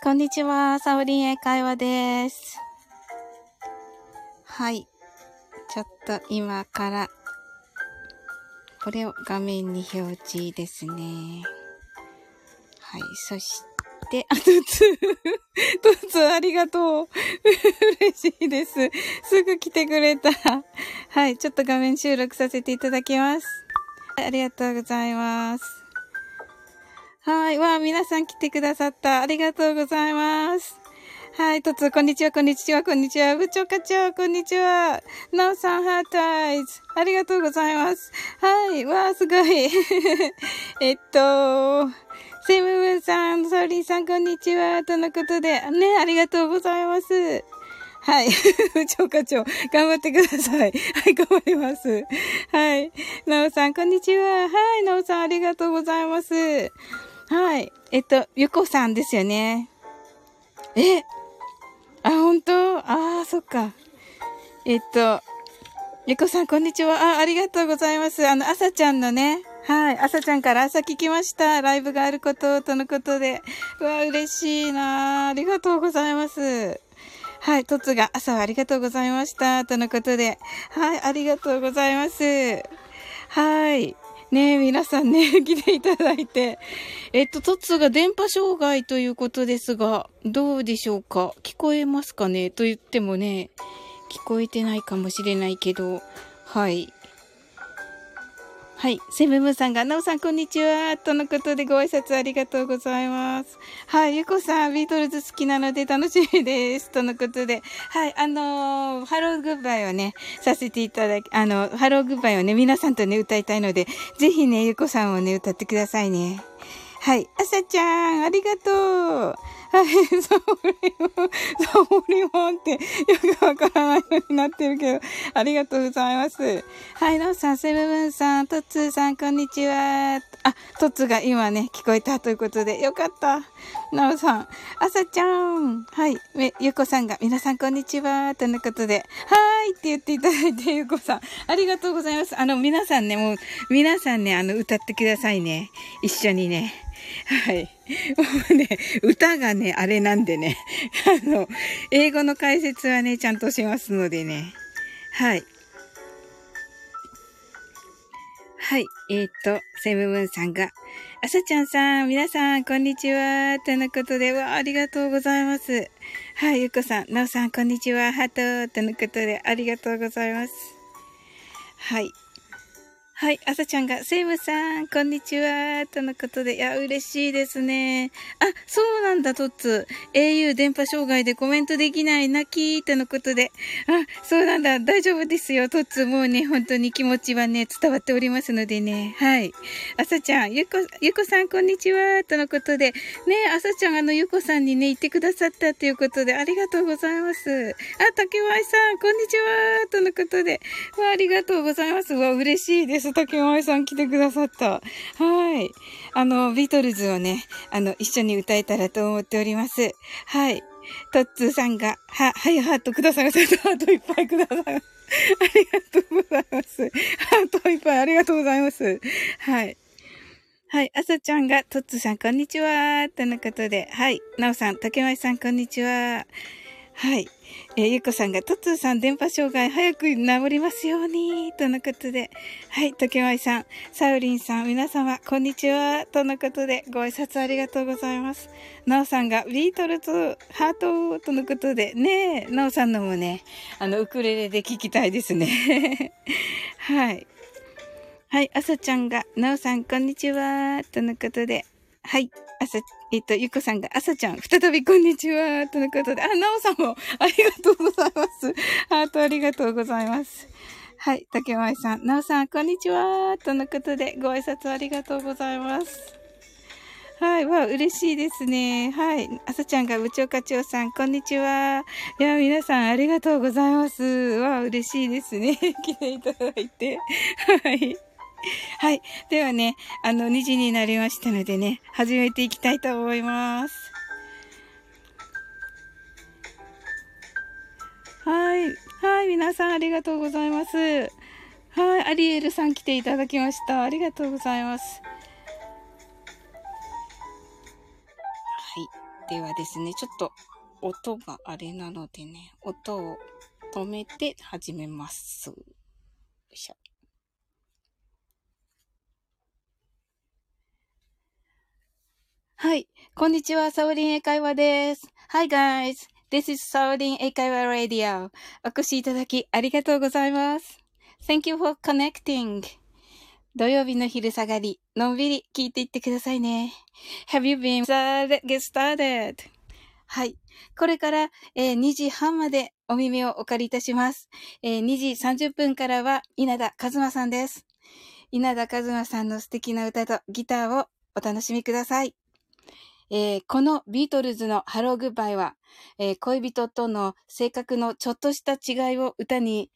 こんにちは。サオリン英会話です。はい。ちょっと今から、これを画面に表示ですね。はい。そして、あ、トツ、トツありがとう。嬉しいです。すぐ来てくれた。はい。ちょっと画面収録させていただきます。ありがとうございます。はい。わあ、皆さん来てくださった。ありがとうございます。はい。とつ、こんにちは、こんにちは、こんにちは。部長課長、こんにちは。なおさん、ハートアイズ。ありがとうございます。はい。わあ、すごい。えっと、セムムンさん、ソーリーさん、こんにちは。とのことで、ね、ありがとうございます。はい。部長課長、頑張ってください。はい、頑張ります。はい。なおさん、こんにちは。はい、なおさん、ありがとうございます。はい。えっと、ゆこさんですよね。え？あ、本当？ああ、そっか。えっと、ゆこさん、こんにちは。あ、ありがとうございます。あの、あさちゃんのね、はい。朝ちゃんから朝聞きました。ライブがあること、とのことで。うわ、嬉しいなありがとうございます。はい。とつが朝はありがとうございました。とのことで。はい。ありがとうございます。はい。ねえ、皆さんね、来ていただいて。えっと、トッツが電波障害ということですが、どうでしょうか？聞こえますかね？と言ってもね、聞こえてないかもしれないけど、はい。はい。セブンムさんが、なおさんこんにちは。とのことでご挨拶ありがとうございます。はい。ゆこさん、ビートルズ好きなので楽しみです。とのことで。はい。あのー、ハローグッバイをね、させていただき、あの、ハローグッバイをね、皆さんとね、歌いたいので、ぜひね、ゆこさんをね、歌ってくださいね。はい。あさちゃん、ありがとう。はい、サボリモン、サボリモンってよくわからないのになってるけど、ありがとうございます。はい、のさん、セブブンさん、トッツーさん、こんにちは。あ、トツが今ね、聞こえたということで、よかった。ナオさん、あさちゃん、はい、ゆこさんが、皆さんこんにちは、とのことで、はーいって言っていただいて、ゆこさん、ありがとうございます。あの、皆さんね、もう、皆さんね、あの、歌ってくださいね。一緒にね。はい。もうね、歌がね、あれなんでね。あの、英語の解説はね、ちゃんとしますのでね。はい。はい。えっ、と、セムムンさんが、あさちゃんさん、皆さん、こんにちは。とのことで、わありがとうございます。はい、ゆこさん、なおさん、こんにちは。ハート。とのことで、ありがとうございます。はい。はい、朝ちゃんが、セイムさん、こんにちは、とのことで、いや、嬉しいですね。あ、そうなんだ、トッツ。au 電波障害でコメントできない、泣き、とのことで。あ、そうなんだ、大丈夫ですよ、トッツ。もうね、本当に気持ちはね、伝わっておりますのでね。はい。朝ちゃん、ゆこ、ゆこさん、こんにちは、とのことで。ね、朝ちゃん、あの、ゆこさんにね、言ってくださったということで、ありがとうございます。あ、竹舞さん、こんにちは、とのことで。わ、ありがとうございます。わ、嬉しいです。ス竹前さん来てくださった。はい。あの、ビートルズをね、あの、一緒に歌えたらと思っております。はい。トッツーさんが、は、はい、ハートくださいませ。ハートいっぱいください。ありがとうございます。ハートいっぱいありがとうございます。はい。はい。あさちゃんが、トッツーさん、こんにちは。とのことで。はい。なおさん、竹前さん、こんにちは。はい。えー、ゆこさんが、トツーさん電波障害早く治りますように、とのことで。はい、とけまいさん、サウリンさん、皆様、こんにちは、とのことで、ご挨拶ありがとうございます。なおさんが、ビートルズ、ハート、とのことで、ねえ、なおさんのもね、あの、ウクレレで聞きたいですね。はい。はい、あさちゃんが、なおさん、こんにちは、とのことで、はい。あさ、えっと、ゆこさんが、あさちゃん、再びこんにちは、とのことで、あ、なおさんも、ありがとうございます。ハートありがとうございます。はい、竹前さん、なおさん、こんにちは、とのことで、ご挨拶ありがとうございます。はい、わ、嬉しいですね。はい。あさちゃんが部長課長さん、こんにちは。いや、皆さんありがとうございます。わ、嬉しいですね。来ていただいて。はい。はい。ではね、あの、2時になりましたのでね、始めていきたいと思います。はい。はい。皆さんありがとうございます。はい。アリエルさん来ていただきました。ありがとうございます。はい。ではですね、ちょっと音があれなのでね、音を止めて始めます。よいしょ。はい。こんにちは、サオリン英会話です。Hi guys! This is サオリン英会話 Radio. お越しいただきありがとうございます。Thank you for connecting. 土曜日の昼下がり、のんびり聞いていってくださいね。Have you been s a d get started. はい。これから、えー、2時半までお耳をお借りいたします。えー、2時30分からは稲田和馬さんです。稲田和馬さんの素敵な歌とギターをお楽しみください。えー、このビートルズのハローグッバイは、えー、恋人との性格のちょっとした違いを歌に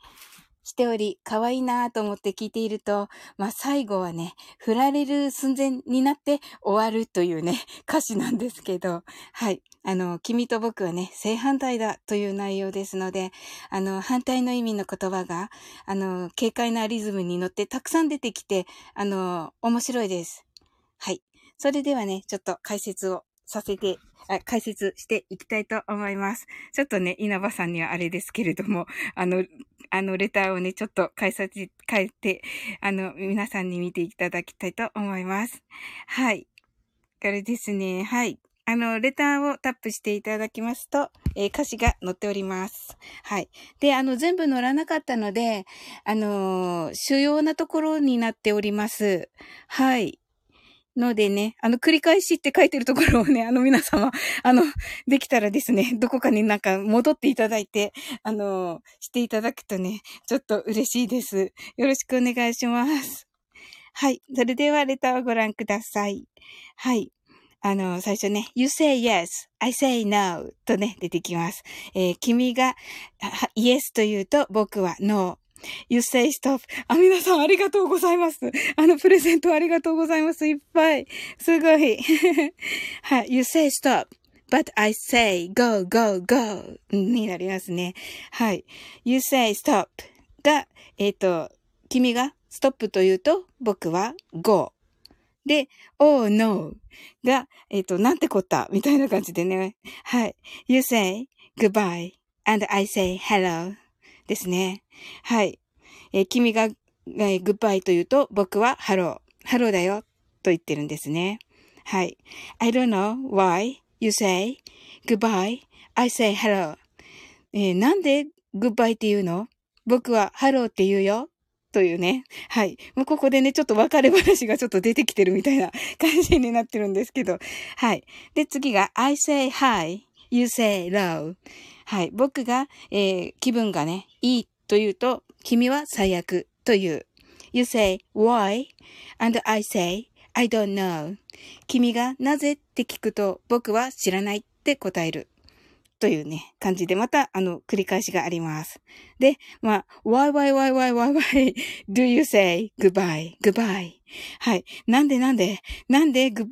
しており、可愛いなぁと思って聞いていると、まあ最後はね、振られる寸前になって終わるというね、歌詞なんですけど、はい。あの、君と僕はね、正反対だという内容ですので、あの、反対の意味の言葉が、あの、軽快なリズムに乗ってたくさん出てきて、あの、面白いです。はい。それではね、ちょっと解説をさせて、あ解説していきたいと思います。ちょっとね、稲葉さんにはあれですけれども、あの、あの、レターをね、ちょっと解説、変えて、あの、皆さんに見ていただきたいと思います。はい。これですね。はい。あの、レターをタップしていただきますと、えー、歌詞が載っております。はい。で、あの、全部載らなかったので、あのー、主要なところになっております。はい。のでね、あの、繰り返しって書いてるところをね、あの、皆様、あの、できたらですね、どこかになんか戻っていただいて、あの、していただくとね、ちょっと嬉しいです。よろしくお願いします。はい。それでは、レターをご覧ください。はい。あの、最初ね、you say yes, I say no とね、出てきます。えー、君が、yes と言うと、僕は no。You say stop. あ、皆さんありがとうございます。あの、プレゼントありがとうございます。いっぱい。すごい。はい。You say stop. But I say go, go, go になりますね。はい。You say stop が、えっ、ー、と、君がストップと言うと、僕は go。で、oh no が、えっ、ー、と、なんてこった？みたいな感じでね。はい。You say goodbye and I say hello ですね。はい。えー、君が、えー、グッバイと言うと、僕はハロー。ハローだよ。と言ってるんですね。はい。I don't know why you say goodbye. I say hello. えー、なんでグッバイって言うの？僕はハローって言うよ。というね。はい。もうここでね、ちょっと別れ話がちょっと出てきてるみたいな感じになってるんですけど。はい。で、次が I say high, you say low. はい。僕が、えー、気分がね、いいというと、君は最悪という。You say, why? And I say, I don't know. 君がなぜって聞くと、僕は知らないって答える。というね、感じで、また、あの、繰り返しがあります。で、まあ、why, why, why, why, why, why do you say goodbye, goodbye? はい。なんでなんでなんで goodbye